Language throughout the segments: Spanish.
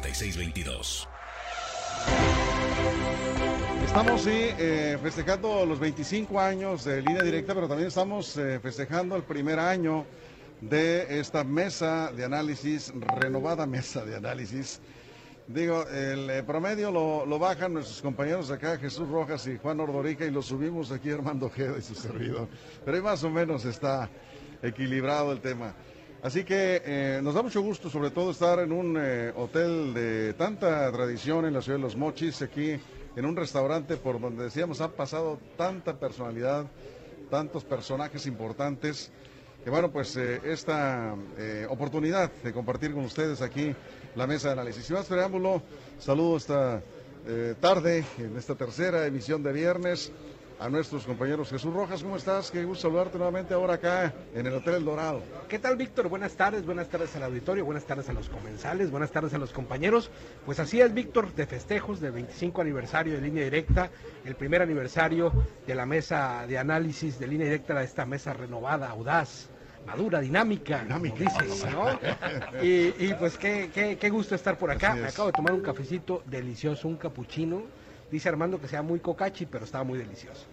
466622. Estamos sí, eh, festejando los 25 años de línea directa, pero también estamos eh, festejando el primer año de esta mesa de análisis, renovada mesa de análisis. Digo, el eh, promedio lo, bajan nuestros compañeros acá, Jesús Rojas y Juan Ordorica, y lo subimos aquí Armando Ojeda y su servidor. Pero ahí más o menos está equilibrado el tema. Así que eh, nos da mucho gusto, sobre todo, estar en un eh, hotel de tanta tradición en la ciudad de Los Mochis, aquí en un restaurante por donde decíamos ha pasado tanta personalidad, tantos personajes importantes, que bueno, pues eh, esta oportunidad de compartir con ustedes aquí la mesa de análisis. Sin más preámbulo, saludo esta tarde, en esta tercera emisión de viernes a nuestros compañeros. Jesús Rojas, ¿cómo estás? Qué gusto saludarte nuevamente ahora acá en el Hotel El Dorado. ¿Qué tal, Víctor? Buenas tardes, buenas tardes al auditorio, buenas tardes a los comensales, buenas tardes a los compañeros. Pues así es, Víctor, de festejos del 25 aniversario de Línea Directa, el primer aniversario de la mesa de análisis de Línea Directa, de esta mesa renovada, audaz madura, dinámica, dinámica ¿no? y, pues qué, qué, qué, gusto estar por acá. Me acabo de tomar un cafecito delicioso, un capuchino Dice Armando que sea muy cocachi, pero estaba muy delicioso.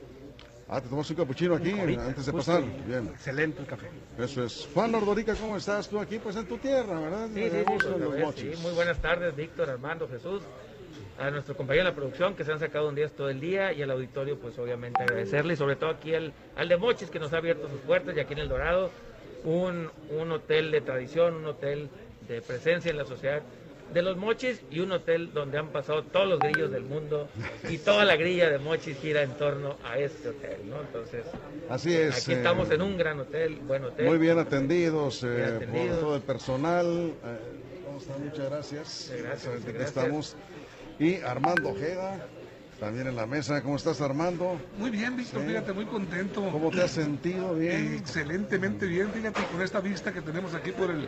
Ah, te tomas un capuchino aquí antes de pasar. Bien. Excelente el café. Eso es. Juan Nordorica, ¿cómo estás tú aquí? Pues en tu tierra, ¿verdad? Sí, sí, sí, Muy buenas tardes, Víctor, Armando, Jesús. A nuestro compañero de la producción que se han sacado un día todo el día y al auditorio, pues obviamente agradecerle y sobre todo aquí al, al de Mochis que nos ha abierto sus puertas y aquí en El Dorado, un, un hotel de tradición, un hotel de presencia en la sociedad de los mochis y un hotel donde han pasado todos los grillos del mundo y toda la grilla de mochis gira en torno a este hotel, ¿no? Entonces, así es. Aquí estamos eh, en un gran hotel, buen hotel. Muy bien atendidos, eh, por todo el personal. Eh, Muchas gracias. Gracias. Estamos. Y Armando Ojeda. También en la mesa, ¿cómo estás Armando? Muy bien, Víctor, fíjate, muy contento. ¿Cómo te has sentido? Bien. excelentemente bien, fíjate, con esta vista que tenemos aquí por el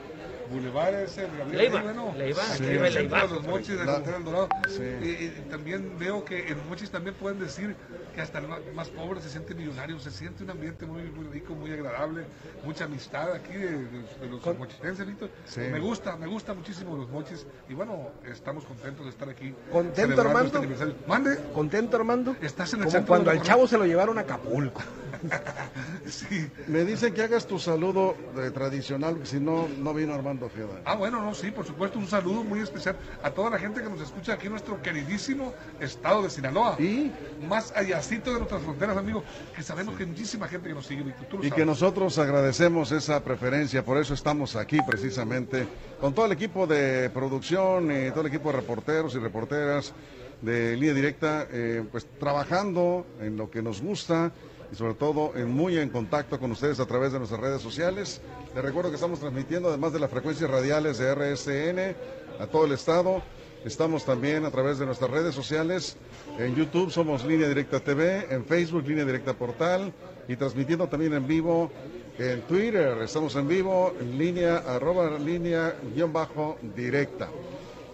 Boulevard ese de Gabriel Leiva, bueno, Leiva, sí, Leiva. los mochis de la, del Dorado. Sí. Y, también veo que en mochis también pueden decir que hasta el más pobre se siente millonario, se siente un ambiente muy, muy rico, muy agradable, mucha amistad aquí de, de, los Con... mochitenses, Víctor. Sí. Me gusta, me gusta muchísimo los mochis y bueno, estamos contentos de estar aquí. ¿Contento, Armando? Este Mande. ¿Contento, Armando? Estás en el Como cuando al chavo se lo llevaron a Acapulco. sí. Me dicen que hagas tu saludo eh, tradicional, porque si no, no vino Armando Ojeda. Ah, bueno, no, sí, por supuesto, un saludo muy especial a toda la gente que nos escucha aquí en nuestro queridísimo estado de Sinaloa. Y más allácito de nuestras fronteras, amigo, que sabemos que hay muchísima gente que nos sigue. y que nosotros agradecemos esa preferencia, por eso estamos aquí precisamente, con todo el equipo de producción y todo el equipo de reporteros y reporteras de línea directa, eh, pues trabajando en lo que nos gusta y sobre todo en muy en contacto con ustedes a través de nuestras redes sociales. Les recuerdo que estamos transmitiendo además de las frecuencias radiales de RSN a todo el estado. Estamos también a través de nuestras redes sociales. En YouTube somos Línea Directa TV, en Facebook Línea Directa Portal y transmitiendo también en vivo en Twitter. Estamos en vivo en línea arroba línea guion bajo directa.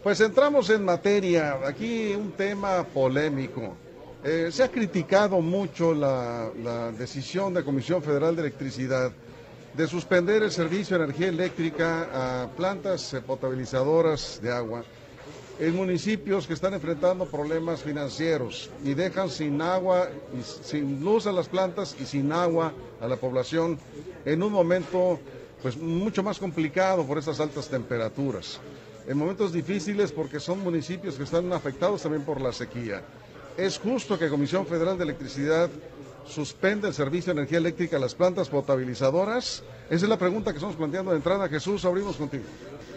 Pues entramos en materia. Aquí un tema polémico. Eh, se ha criticado mucho la, decisión de la Comisión Federal de Electricidad de suspender el servicio de energía eléctrica a plantas potabilizadoras de agua en municipios que están enfrentando problemas financieros y dejan sin agua y sin luz a las plantas y sin agua a la población en un momento pues mucho más complicado por estas altas temperaturas. En momentos difíciles porque son municipios que están afectados también por la sequía. ¿Es justo que Comisión Federal de Electricidad suspenda el servicio de energía eléctrica a las plantas potabilizadoras? Esa es la pregunta que estamos planteando de entrada. Jesús, abrimos contigo.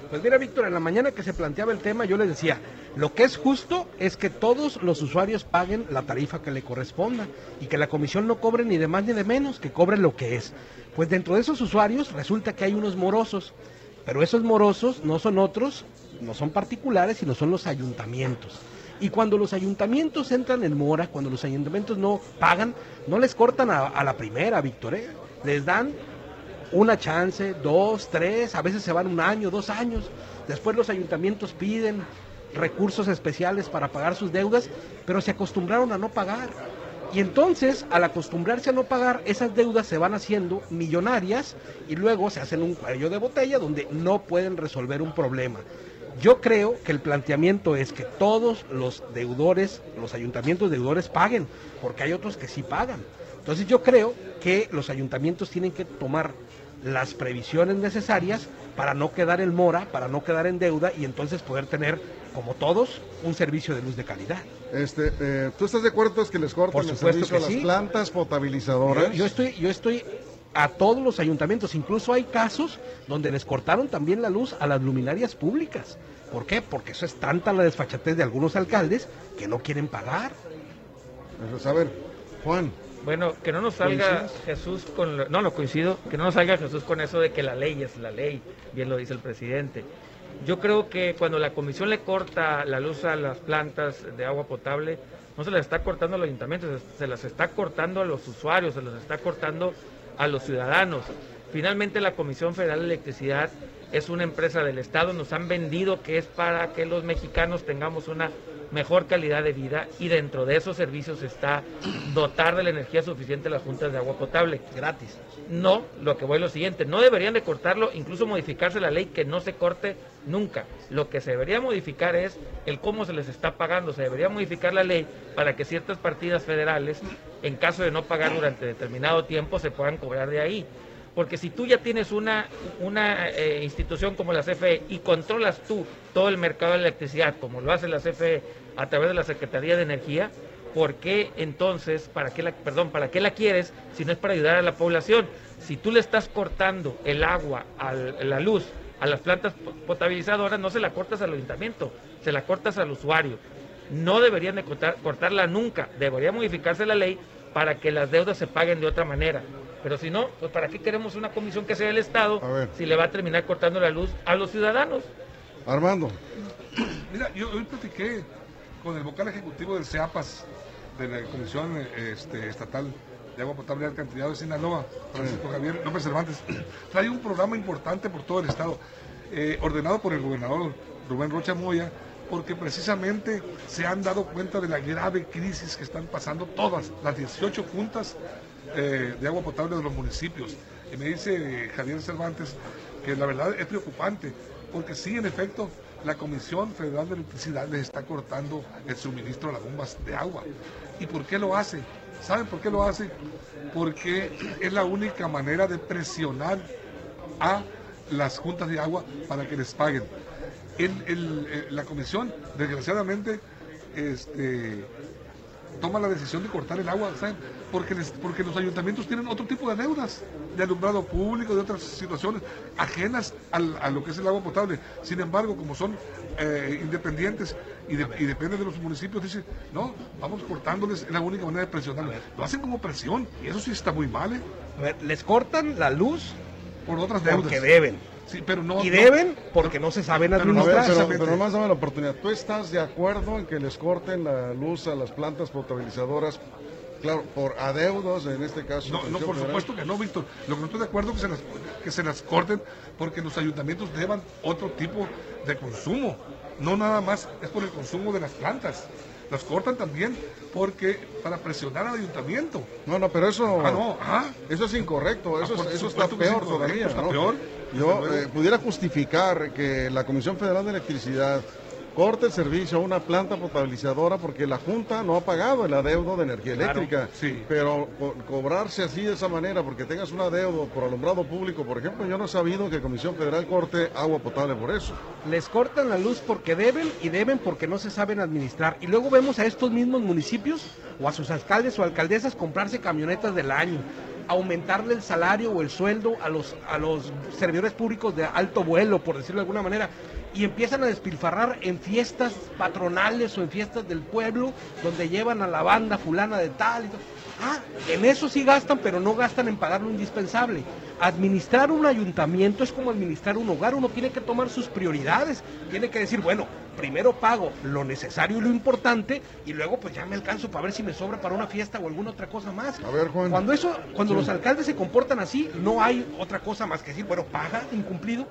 Pues mira, Víctor, en la mañana que se planteaba el tema, yo les decía, lo que es justo es que todos los usuarios paguen la tarifa que le corresponda y que la comisión no cobre ni de más ni de menos, que cobre lo que es. Pues dentro de esos usuarios resulta que hay unos morosos, pero esos morosos no son otros no son particulares, sino son los ayuntamientos. Y cuando los ayuntamientos entran en mora, cuando los ayuntamientos no pagan, no les cortan a, la primera, Víctor. ¿eh? Les dan una chance, dos, tres, a veces se van un año, dos años. Después los ayuntamientos piden recursos especiales para pagar sus deudas, pero se acostumbraron a no pagar. Y entonces, al acostumbrarse a no pagar, esas deudas se van haciendo millonarias y luego se hacen un cuello de botella donde no pueden resolver un problema. Yo creo que el planteamiento es que todos los deudores, los ayuntamientos deudores paguen, porque hay otros que sí pagan. Entonces yo creo que los ayuntamientos tienen que tomar las previsiones necesarias para no quedar en mora, para no quedar en deuda y entonces poder tener, como todos, un servicio de luz de calidad. Este, eh, ¿Tú estás de acuerdo es que les corten el servicio a las plantas potabilizadoras? Yo, estoy, yo estoy a todos los ayuntamientos, incluso hay casos donde les cortaron también la luz a las luminarias públicas. ¿Por qué? Porque eso es tanta la desfachatez de algunos alcaldes que no quieren pagar. a ver, Juan, bueno, que no nos salga Jesús con... no, lo coincido, que no nos salga Jesús con eso de que la ley es la ley, bien lo dice el presidente. Yo creo que cuando la comisión le corta la luz a las plantas de agua potable, no se las está cortando a los ayuntamientos, se las está cortando a los usuarios, se las está cortando a los ciudadanos. Finalmente la Comisión Federal de Electricidad es una empresa del Estado, nos han vendido que es para que los mexicanos tengamos una mejor calidad de vida y dentro de esos servicios está dotar de la energía suficiente las juntas de agua potable. Gratis. No, lo que voy a lo siguiente, no deberían de cortarlo, incluso modificarse la ley que no se corte nunca. Lo que se debería modificar es el cómo se les está pagando, se debería modificar la ley para que ciertas partidas federales, en caso de no pagar durante determinado tiempo, se puedan cobrar de ahí. Porque si tú ya tienes una, una eh, institución como la CFE y controlas tú todo el mercado de electricidad, como lo hace la CFE a través de la Secretaría de Energía, ¿por qué entonces, para qué la, perdón, para qué la quieres si no es para ayudar a la población? Si tú le estás cortando el agua, la luz, a las plantas potabilizadoras, no se la cortas al ayuntamiento, se la cortas al usuario. No deberían de cortarla nunca, debería modificarse la ley para que las deudas se paguen de otra manera. Pero si no, pues ¿para qué queremos una comisión que sea el Estado si le va a terminar cortando la luz a los ciudadanos? Armando. Mira, yo hoy platiqué con el vocal ejecutivo del CEAPAS, de la Comisión este, Estatal de Agua Potable y Alcantarillado de Sinaloa, Francisco Javier López Cervantes. Trae un programa importante por todo el Estado, eh, ordenado por el gobernador Rubén Rocha Moya, porque precisamente se han dado cuenta de la grave crisis que están pasando todas las 18 juntas eh, de agua potable de los municipios. Y me dice Javier Cervantes que la verdad es preocupante, porque sí, en efecto, la Comisión Federal de Electricidad les está cortando el suministro a las bombas de agua. ¿Y por qué lo hace? ¿Saben por qué lo hace? Porque es la única manera de presionar a las juntas de agua para que les paguen. Eh, la comisión, desgraciadamente, este, toma la decisión de cortar el agua, ¿saben? Porque, porque los ayuntamientos tienen otro tipo de deudas, de alumbrado público, de otras situaciones ajenas a lo que es el agua potable. Sin embargo, como son eh, independientes y, dependen de los municipios, dicen, no, vamos cortándoles, es la única manera de presionarlos. Lo hacen como presión, y eso sí está muy mal, ¿eh? A ver, les cortan la luz por otras deudas. Porque deben pero no, y deben porque no, se saben administrar. Pero, pero, nomás dame la oportunidad. ¿Tú estás de acuerdo en que les corten la luz a las plantas potabilizadoras? Claro, por adeudos en este caso. No, no por supuesto que no, Víctor. Lo que no estoy de acuerdo es que se las, que se las corten porque los ayuntamientos deban otro tipo de consumo. No nada más es por el consumo de las plantas las cortan también porque para presionar al ayuntamiento. No, no, pero eso, ah, no, ah. eso es incorrecto, eso, ah, eso está peor todavía. Está peor. Yo eh, pudiera justificar que la Comisión Federal de Electricidad corte el servicio a una planta potabilizadora porque la Junta no ha pagado el adeudo de energía eléctrica. Sí. Pero cobrarse así de esa manera porque tengas un adeudo por alumbrado público, por ejemplo, yo no he sabido que Comisión Federal corte agua potable por eso. Les cortan la luz porque deben y deben porque no se saben administrar. Y luego vemos a estos mismos municipios o a sus alcaldes o alcaldesas comprarse camionetas del año aumentarle el salario o el sueldo a los, a los servidores públicos de alto vuelo, por decirlo de alguna manera, y empiezan a despilfarrar en fiestas patronales o en fiestas del pueblo, donde llevan a la banda fulana de tal. Ah, en eso sí gastan, pero no gastan en pagar lo indispensable. Administrar un ayuntamiento es como administrar un hogar, uno tiene que tomar sus prioridades, tiene que decir, bueno, primero pago lo necesario y lo importante y luego pues ya me alcanzo para ver si me sobra para una fiesta o alguna otra cosa más. A ver, Juan. Cuando eso, cuando los alcaldes se comportan así, no hay otra cosa más que decir, bueno, paga incumplido.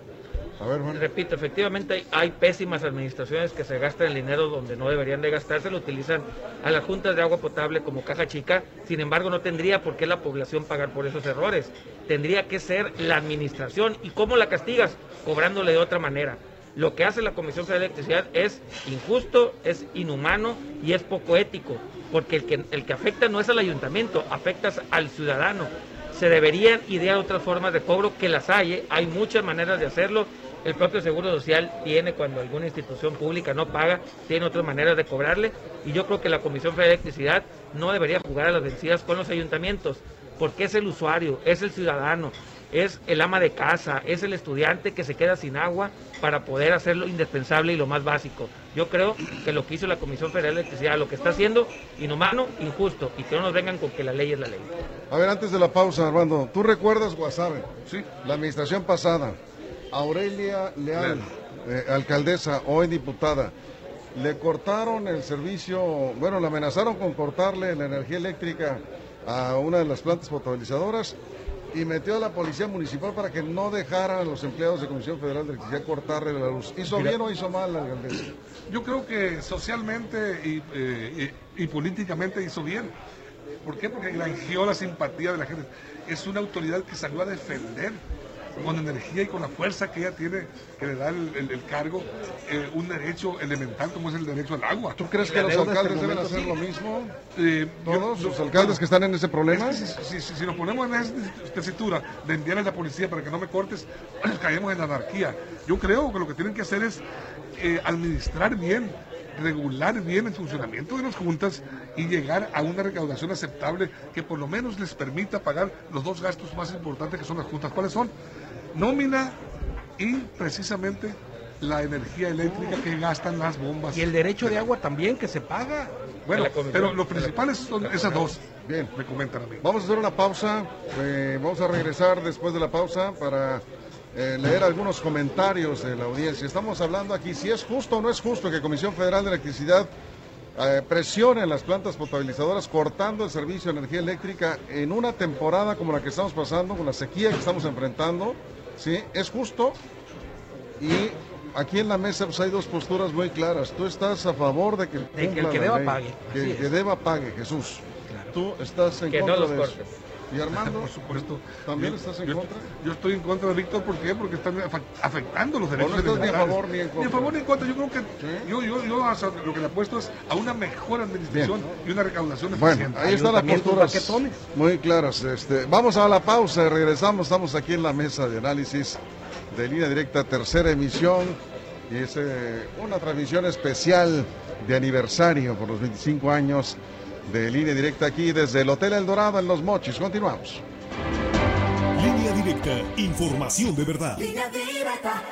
Repito, efectivamente hay, pésimas administraciones que se gastan el dinero donde no deberían de gastarse, lo utilizan a las juntas de agua potable como caja chica, sin embargo no tendría por qué la población pagar por esos errores, tendría que ser la administración. ¿Y cómo la castigas? Cobrándole de otra manera. Lo que hace la Comisión de Electricidad es injusto, es inhumano y es poco ético, porque el que, el que afecta no es al ayuntamiento, afectas al ciudadano. Se deberían idear otras formas de cobro que las hay, ¿eh? hay muchas maneras de hacerlo. El propio Seguro Social tiene, cuando alguna institución pública no paga, tiene otras maneras de cobrarle. Y yo creo que la Comisión Federal de Electricidad no debería jugar a las vencidas con los ayuntamientos, porque es el usuario, es el ciudadano, es el ama de casa, es el estudiante que se queda sin agua para poder hacer lo indispensable y lo más básico. Yo creo que lo que hizo la Comisión Federal de Electricidad, lo que está haciendo, inhumano, injusto, y que no nos vengan con que la ley es la ley. A ver, antes de la pausa, Armando, ¿tú recuerdas Guasave? Sí. La administración pasada, Aurelia Leal, eh, alcaldesa, hoy diputada, le cortaron el servicio, bueno, le amenazaron con cortarle la energía eléctrica a una de las plantas potabilizadoras y metió a la policía municipal para que no dejaran a los empleados de Comisión Federal de Electricidad cortarle la luz. ¿Hizo bien o hizo mal la alcaldesa? Yo creo que socialmente y, eh, y- y políticamente hizo bien. ¿Por qué? Porque granjeó la simpatía de la gente. Es una autoridad que salió a defender con energía y con la fuerza que ella tiene, que le da el, el- el cargo, eh, un derecho elemental como es el derecho al agua. ¿Tú crees que los alcaldes deben momento hacer lo mismo? Eh, ¿Todos yo- los alcaldes que están en ese problema? Es que si, si- si- si nos ponemos en esa tesitura de enviar a la policía para que no me cortes, caemos en la anarquía. Yo creo que lo que tienen que hacer es eh, administrar bien, regular bien el funcionamiento de las juntas y llegar a una recaudación aceptable que por lo menos les permita pagar los dos gastos más importantes que son las juntas. ¿Cuáles son? Nómina y precisamente la energía eléctrica que gastan las bombas. Y el derecho de agua también que se paga. Bueno, pero los principales son esas dos. Bien. Me comentan a mí. Vamos a hacer una pausa. eh, vamos a regresar después de la pausa para eh, leer algunos comentarios de la audiencia. Estamos hablando aquí si es justo o no es justo que Comisión Federal de Electricidad eh, presione en las plantas potabilizadoras cortando el servicio de energía eléctrica en una temporada como la que estamos pasando, con la sequía que estamos enfrentando. ¿sí? ¿Es justo? Y aquí en la mesa pues, hay dos posturas muy claras. Tú estás a favor de que, que el que la deba ley, pague. Que Así el que deba pague, Jesús. Tú estás en Que no contra los de eso. ¿Y Armando? Por supuesto. ¿También Yo- estás en yo, contra? Yo estoy en contra de Víctor, ¿por qué? Porque están afectando los derechos no estás ni a favor ni en contra. Ni a favor ni en contra. Yo creo que ¿Sí? yo, yo, yo lo que le apuesto es a una mejor administración y una recaudación Bueno, eficiente. ahí están las posturas muy claras. Este, vamos a la pausa, regresamos, estamos aquí en la mesa de análisis de línea directa, tercera emisión, y es eh, una transmisión especial de aniversario por los 25 años de línea directa aquí desde el Hotel El Dorado en Los Mochis. Continuamos. Línea directa, información de verdad. Línea directa.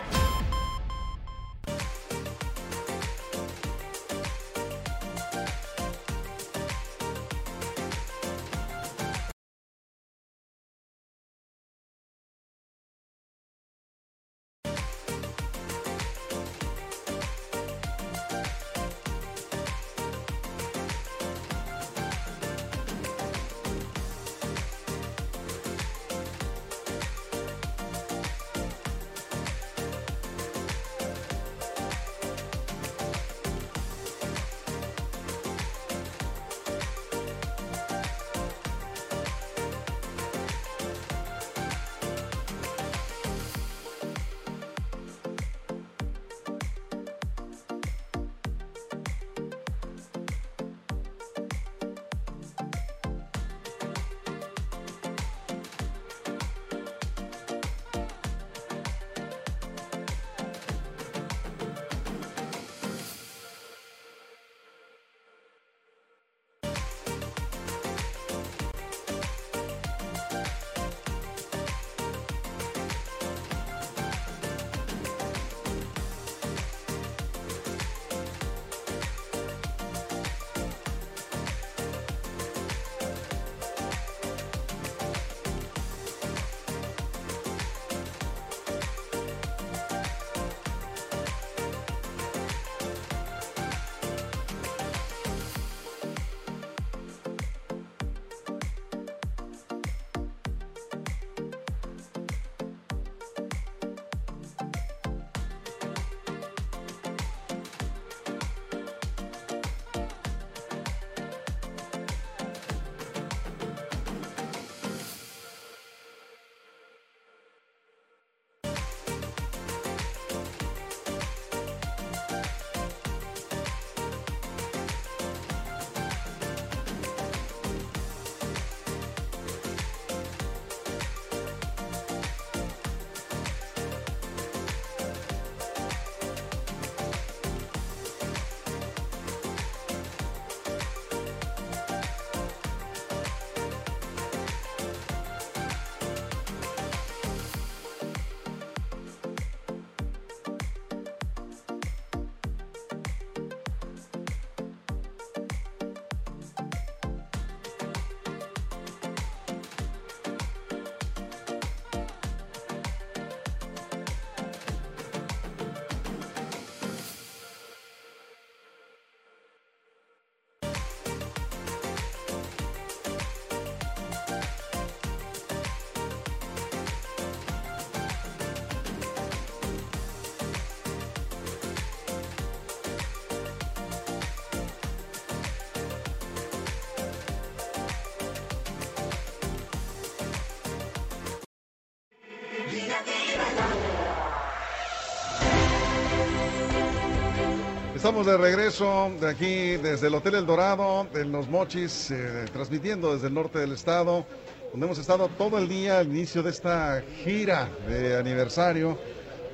Estamos de regreso de aquí desde el Hotel El Dorado, en Los Mochis, eh, transmitiendo desde el norte del estado, donde hemos estado todo el día al inicio de esta gira de aniversario.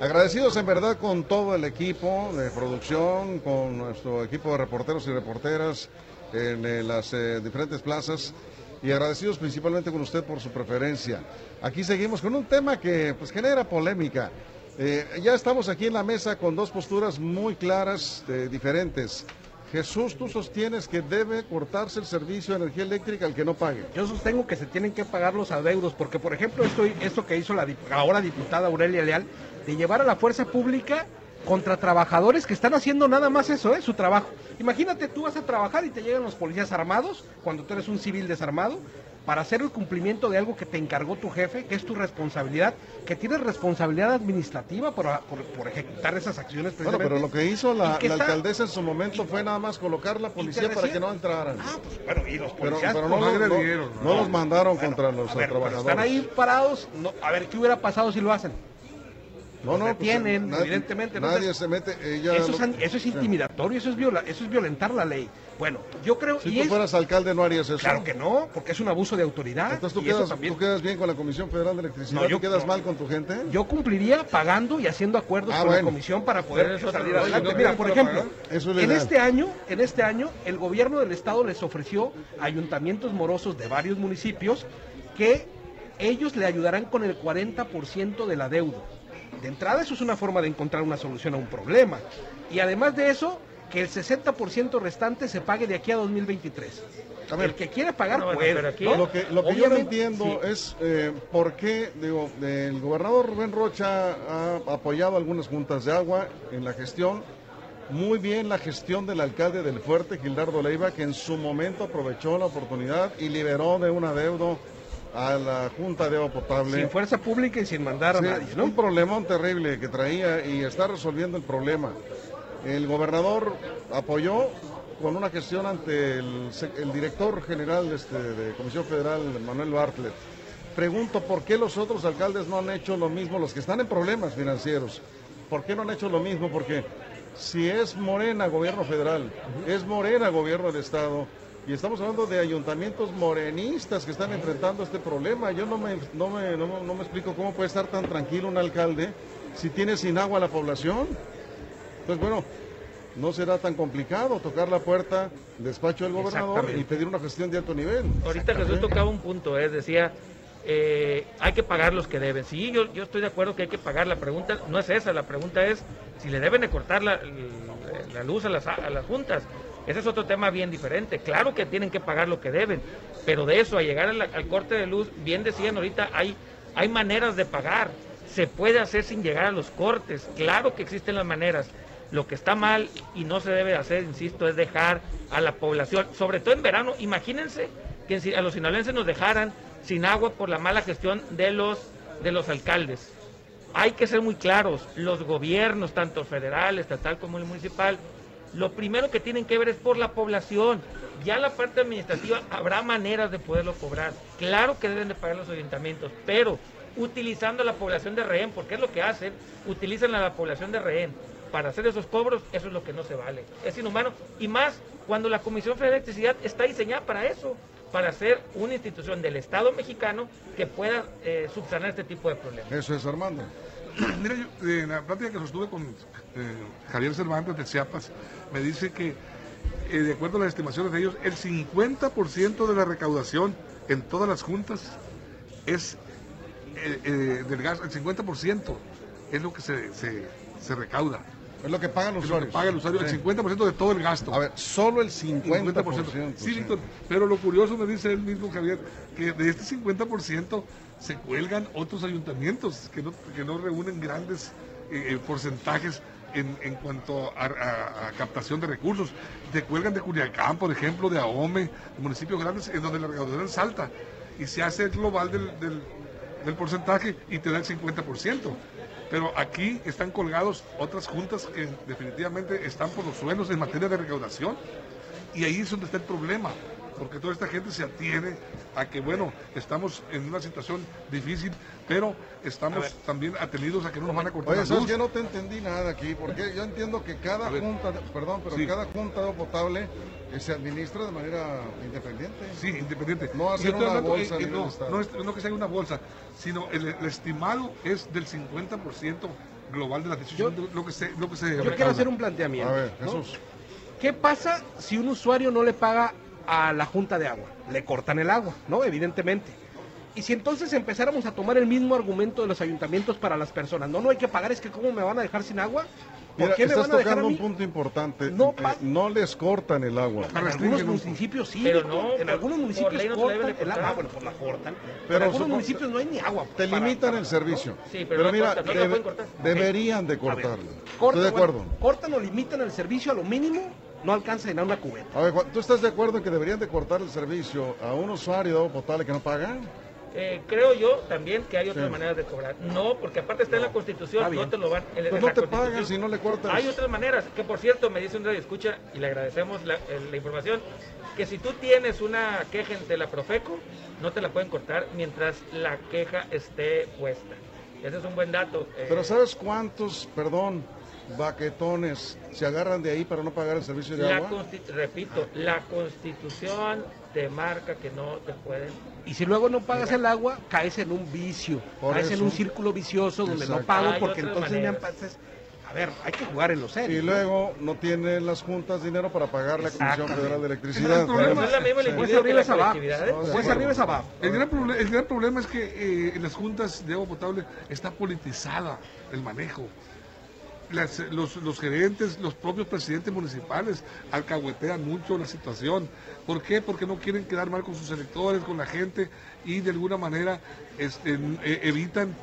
Agradecidos en verdad con todo el equipo de producción, con nuestro equipo de reporteros y reporteras en eh, las eh, diferentes plazas y agradecidos principalmente con usted por su preferencia. Aquí seguimos con un tema que pues genera polémica. Eh, ya estamos aquí en la mesa con dos posturas muy claras, eh, diferentes. Jesús, tú sostienes que debe cortarse el servicio de energía eléctrica al que no pague. Yo sostengo que se tienen que pagar los adeudos, porque por ejemplo esto, esto que hizo la ahora diputada Aurelia Leal, de llevar a la fuerza pública contra trabajadores que están haciendo nada más eso, ¿eh? su trabajo. Imagínate, tú vas a trabajar y te llegan los policías armados, cuando tú eres un civil desarmado, para hacer el cumplimiento de algo que te encargó tu jefe, que es tu responsabilidad, que tienes responsabilidad administrativa por, por, ejecutar esas acciones. Bueno, pero lo que hizo la, alcaldesa en su momento fue nada más colocar la policía para que no entraran. Ah, pues bueno, y los policías pero, no, no, los mandaron contra los trabajadores. Están ahí parados, a ver, ¿qué hubiera pasado si lo hacen? No, no, tienen, pues, evidentemente. Nadie se mete. eso, es, intimidatorio, eso es, viola, eso es violentar la ley. Bueno, yo creo. Si tú fueras alcalde, no harías eso. Claro que no, porque es un abuso de autoridad. Entonces tú, quedas, tú quedas, bien con la Comisión Federal de Electricidad. No, yo, quedas mal con tu gente? Yo cumpliría pagando y haciendo acuerdos ah, con la Comisión para poder salir adelante. Mira, por ejemplo, en este año, en este año, el gobierno del estado les ofreció a ayuntamientos morosos de varios municipios que ellos le ayudarán con el 40% de la deuda. De entrada, eso es una forma de encontrar una solución a un problema. Y además de eso, que el 60% restante se pague de aquí a 2023. A ver, el que quiere pagar puede. Lo que, lo que yo no entiendo es eh, por qué, digo, el gobernador Rubén Rocha ha apoyado algunas juntas de agua en la gestión. Muy bien la gestión del alcalde del Fuerte, Gildardo Leiva, que en su momento aprovechó la oportunidad y liberó de un adeudo a la Junta de Agua Potable. Sin fuerza pública y sin mandar a nadie, ¿no? Un problemón terrible que traía y está resolviendo el problema. El gobernador apoyó con una gestión ante el, director general este, de Comisión Federal, Manuel Bartlett. Pregunto por qué los otros alcaldes no han hecho lo mismo, los que están en problemas financieros. ¿Por qué no han hecho lo mismo? Porque si es Morena gobierno federal, es Morena gobierno del Estado, y estamos hablando de ayuntamientos morenistas que están enfrentando este problema. Yo no me, no me, no, me explico cómo puede estar tan tranquilo un alcalde si tiene sin agua la población. Pues bueno, no será tan complicado tocar la puerta, despacho del gobernador y pedir una gestión de alto nivel. Ahorita Jesús tocaba un punto, es ¿eh? decía, eh, hay que pagar los que deben. Sí, yo, yo estoy de acuerdo que hay que pagar. La pregunta no es esa, la pregunta es si le deben de cortar la, la luz a las, a las juntas. Ese es otro tema bien diferente. Claro que tienen que pagar lo que deben, pero de eso a llegar al, corte de luz, bien decían ahorita, hay, hay maneras de pagar. Se puede hacer sin llegar a los cortes. Claro que existen las maneras. Lo que está mal y no se debe hacer, insisto, es dejar a la población, sobre todo en verano. Imagínense que a los sinaloenses nos dejaran sin agua por la mala gestión de los, de los alcaldes. Hay que ser muy claros, los gobiernos, tanto federal, estatal como el municipal, lo primero que tienen que ver es por la población. Ya la parte administrativa habrá maneras de poderlo cobrar. Claro que deben de pagar los ayuntamientos, pero utilizando la población de rehén, porque es lo que hacen, utilizan a la población de rehén para hacer esos cobros, eso es lo que no se vale. Es inhumano. Y más cuando la Comisión Federal de Electricidad está diseñada para eso, para ser una institución del Estado mexicano que pueda eh, subsanar este tipo de problemas. Eso es, Armando. Mira, yo, en la plática que sostuve con eh, Javier Cervantes de Chiapas, me dice que, eh, de acuerdo a las estimaciones de ellos, el 50% de la recaudación en todas las juntas es del gas, el 50% es lo que se, se, recauda. Es lo que pagan los usuarios. paga el usuario, el 50% de todo el gasto. A ver, solo el 50%. Sí, Víctor, pero lo curioso me dice él mismo, Javier, que de este 50% se cuelgan otros ayuntamientos que no, que no reúnen grandes eh, porcentajes en, en cuanto a, captación de recursos. Te cuelgan de Culiacán, por ejemplo, de Ahome, de municipios grandes, en donde la recaudación es alta. Y se hace el global del, del, porcentaje y te da el 50%. Pero aquí están colgados otras juntas que definitivamente están por los suelos en materia de recaudación. Y ahí es donde está el problema. porque toda esta gente se atiene a que, bueno, estamos en una situación difícil, pero estamos también atenidos a que no nos van a cortar Oye, la luz. Yo no te entendí nada aquí, porque yo entiendo que cada junta, perdón, pero Sí. cada junta de potable se administra de manera independiente. Sí, independiente. No hacer una hablando, bolsa eh, eh, no, no, es, no que sea una bolsa, sino el, el estimado es del 50% global de la decisión, Yo- de lo que se, lo que se Yo quiero hacer un planteamiento. A ver, ¿no? Jesús. ¿Qué pasa si un usuario no le paga a la junta de agua? Le cortan el agua, ¿no? Evidentemente. Y si entonces empezáramos a tomar el mismo argumento de los ayuntamientos para las personas, no, no hay que pagar, es que ¿cómo me van a dejar sin agua? ¿Por Mira, qué me estás van a dejar a tocando mí? un punto importante. No Eh, no les cortan el agua. En algunos municipios sí, Pero no, en algunos municipios no cortan de el agua, ah, bueno, pues la cortan. Pero en algunos municipios no hay ni agua. Te para- limitan para- el servicio. Sí, pero mira, cortan, debe- deberían de cortarlo. cortan, Estoy de acuerdo. bueno, cortan o limitan el servicio a lo mínimo, no alcanza a llenar una cubeta. A ver, Juan, ¿tú estás de acuerdo en que deberían de cortar el servicio a un usuario de agua potable que no paga? Eh, creo yo también que hay otras Sí. maneras de cobrar. No, porque aparte está en la Constitución, no te lo van. en- en Pues la no te pagan si no le cortas. Hay otras maneras, que por cierto me dice un radio escucha y le agradecemos la, la información, que si tú tienes una queja ante la Profeco, no te la pueden cortar mientras la queja esté puesta. Ese es un buen dato. eh, Pero ¿sabes cuántos, perdón, baquetones se agarran de ahí para no pagar el servicio de la agua? repito, la Constitución te marca que no te pueden Y si luego no pagas el agua, caes en un vicio, Por caes en un círculo vicioso donde Exacto. no pago Hay porque entonces me maneras. entonces, A ver, hay que jugar en lo serio. Y luego no tienen las juntas dinero para pagar la Comisión. Federal de Electricidad. es el problema. No es la misma Sí. liquidez Pues el gran problema es que eh, en las juntas de agua potable está politizada el manejo. Los, gerentes, los propios presidentes municipales alcahuetean mucho la situación. ¿Por qué? Porque no quieren quedar mal con sus electores, con la gente y de alguna manera este, eh, evitan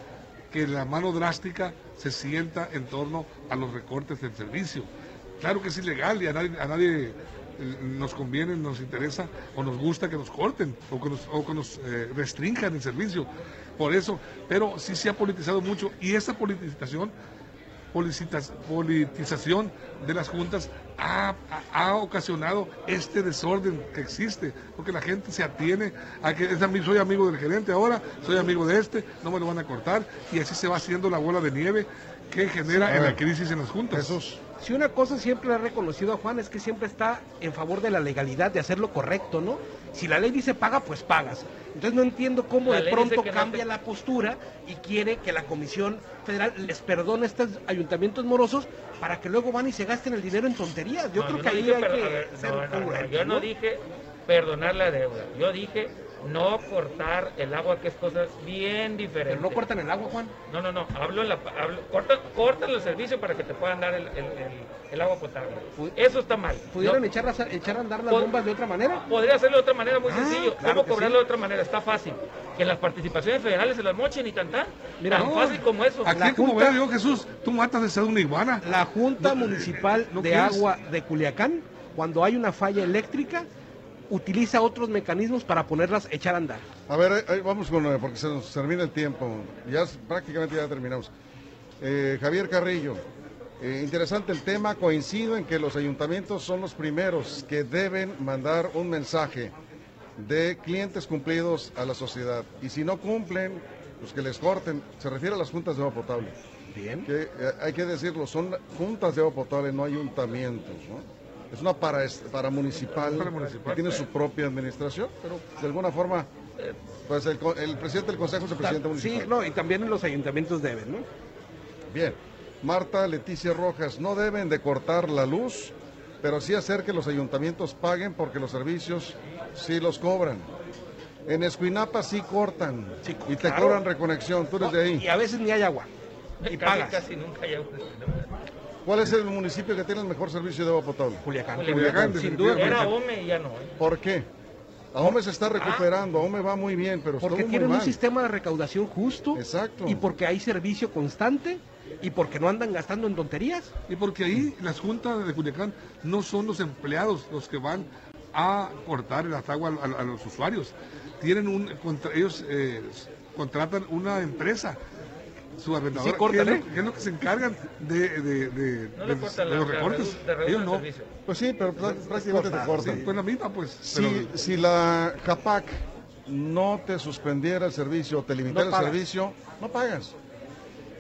que la mano drástica se sienta en torno a los recortes del servicio. Claro que es ilegal y a nadie, eh, nos conviene, nos interesa o nos gusta que nos corten o que nos, eh, restrinjan el servicio. Por eso, pero sí se ha politizado mucho y esa politización, politización de las juntas ha, ha- ocasionado este desorden que existe, porque la gente se atiene a que es soy amigo del gerente ahora, soy amigo de este, no me lo van a cortar y así se va haciendo la bola de nieve que genera en la crisis en las juntas. Jesús. Si una cosa siempre ha reconocido a Juan es que siempre está en favor de la legalidad, de hacer lo correcto, ¿no? Si la ley dice paga, pues pagas. Entonces no entiendo cómo La de pronto no cambia te- la postura y quiere que la Comisión Federal les perdone a estos ayuntamientos morosos para que luego van y se gasten el dinero en tonterías. Yo No, creo que ahí dije hay per- a que ver, ser no, no, no, congruentes, Yo ¿no? dije perdonar la deuda. Yo dije no cortar el agua, que es cosa bien diferente. Pero no cortan el agua, Juan. No, no, no. Hablo en la. Hablo, cortan, cortan el servicio para que te puedan dar el, el- el- el agua potable. Eso está mal. ¿Pudieran No, echar, a, echar a andar las Pod- bombas de otra manera? Podría hacerlo de otra manera muy Ah, sencillo. claro ¿Cómo cobrarlo sí. de otra manera? Está fácil. Que las participaciones federales se las mochen y tan tan. Mira, tan no. fácil como eso. Aquí La como Junta- veo yo, Jesús, tú matas de ser una iguana. La Junta Municipal ¿no de quieres? Agua de Culiacán, cuando hay una falla eléctrica, utiliza otros mecanismos para ponerlas echar a andar. A ver, vamos con, eh, porque se nos termina el tiempo. Ya prácticamente ya terminamos. Eh, Javier Carrillo, eh, interesante el tema. Coincido en que los ayuntamientos son los primeros que deben mandar un mensaje de clientes cumplidos a la sociedad. Y si no cumplen, pues que les corten. Se refiere a las juntas de agua potable. Bien. Que eh, hay que decirlo, son juntas de agua potable, no ayuntamientos, ¿no? Es una para, para municipal, Para municipal. que tiene su propia administración, pero de alguna forma, eh, pues el, presidente del consejo es el presidente municipal. Sí, no, y también en los ayuntamientos deben, ¿no? Bien. Marta Leticia Rojas, no deben de cortar la luz, pero sí hacer que los ayuntamientos paguen porque los servicios sí los cobran. En Escuinapa sí cortan Sí, y te claro. cobran reconexión, tú eres de Y ahí. a veces ni hay agua. casi, Y pagas. casi nunca hay agua. ¿Cuál es el municipio que tiene el mejor servicio de agua potable? Culiacán. Culiacán, Sin duda. Era Culiacán. OME y ya no. ¿eh? ¿Por qué? AOME se está recuperando, AOME va muy bien, pero Porque tienen un sistema de recaudación justo. Exacto. Y porque hay servicio constante. Y porque no andan gastando en tonterías. Y porque ahí las juntas de Culiacán no son los empleados los que van a cortar las aguas a, a los usuarios. Tienen un, contra- ellos eh, contratan una empresa su arrendador, ¿qué, es lo, ¿qué, es lo, que se encargan de, de, de, no de, de los recortes? Ellos no. Pues sí, pero prácticamente te cortan. Pues la misma, pues. Si, si la CAPAC no te suspendiera el servicio o te limitara no el servicio, no pagas.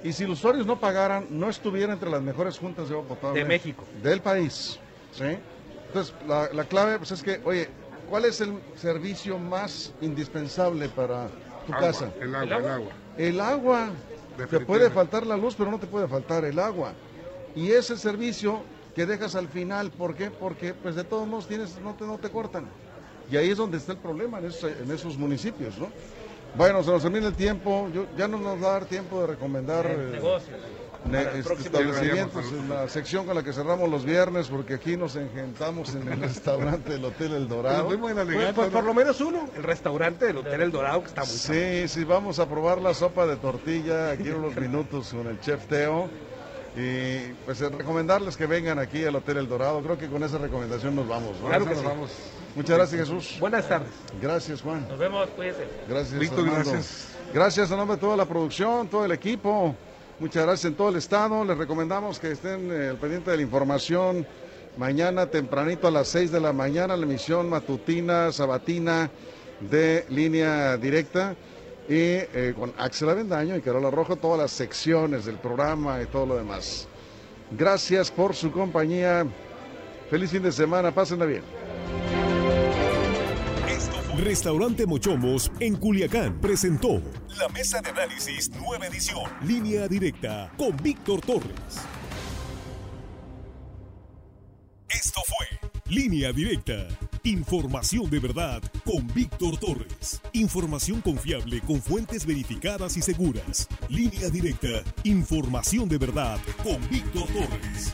Y si los usuarios no pagaran, no estuviera entre las mejores juntas de agua potable de México, del país. ¿sí? Entonces, la, la, clave pues, es que, oye, ¿cuál es el servicio más indispensable para tu casa? El agua, el agua. El agua. Te puede faltar la luz, pero no te puede faltar el agua. Y ese servicio que dejas al final, ¿por qué? Porque pues de todos modos tienes, no te, no te cortan. Y ahí es donde está el problema en esos, en esos municipios, ¿no? Bueno, se nos termina el tiempo. Yo, ya no nos va a dar tiempo de recomendar eh, negocios. Establecimientos en la sección con la que cerramos los viernes, porque aquí nos engentamos en el restaurante del Hotel El Dorado. Pues, pues, pues, por lo menos uno, el restaurante del Hotel El Dorado, que está muy Sí, sí, vamos a probar la sopa de tortilla aquí en unos minutos con el chef Teo. Y pues recomendarles que vengan aquí al Hotel El Dorado. Creo que con esa recomendación nos vamos. Claro que nos sí. vamos. Muchas gracias, Jesús. Buenas tardes. Gracias, Juan. Nos vemos, cuídense. Gracias, Víctor, gracias. Gracias a nombre de toda la producción, todo el equipo. Muchas gracias en todo el estado. Les recomendamos que estén eh, al pendiente de la información. Mañana tempranito a las 6 de la mañana, la emisión matutina, sabatina de línea directa. Y eh, con Axel Avendaño y Carola Rojo, todas las secciones del programa y todo lo demás. Gracias por su compañía. Feliz fin de semana. Pásenla bien. Restaurante Mochomos en Culiacán presentó la mesa de análisis nueva edición, línea directa con Víctor Torres. Esto fue Línea Directa. Información de verdad con Víctor Torres. Información confiable con fuentes verificadas y seguras. Línea Directa. Información de verdad con Víctor Torres.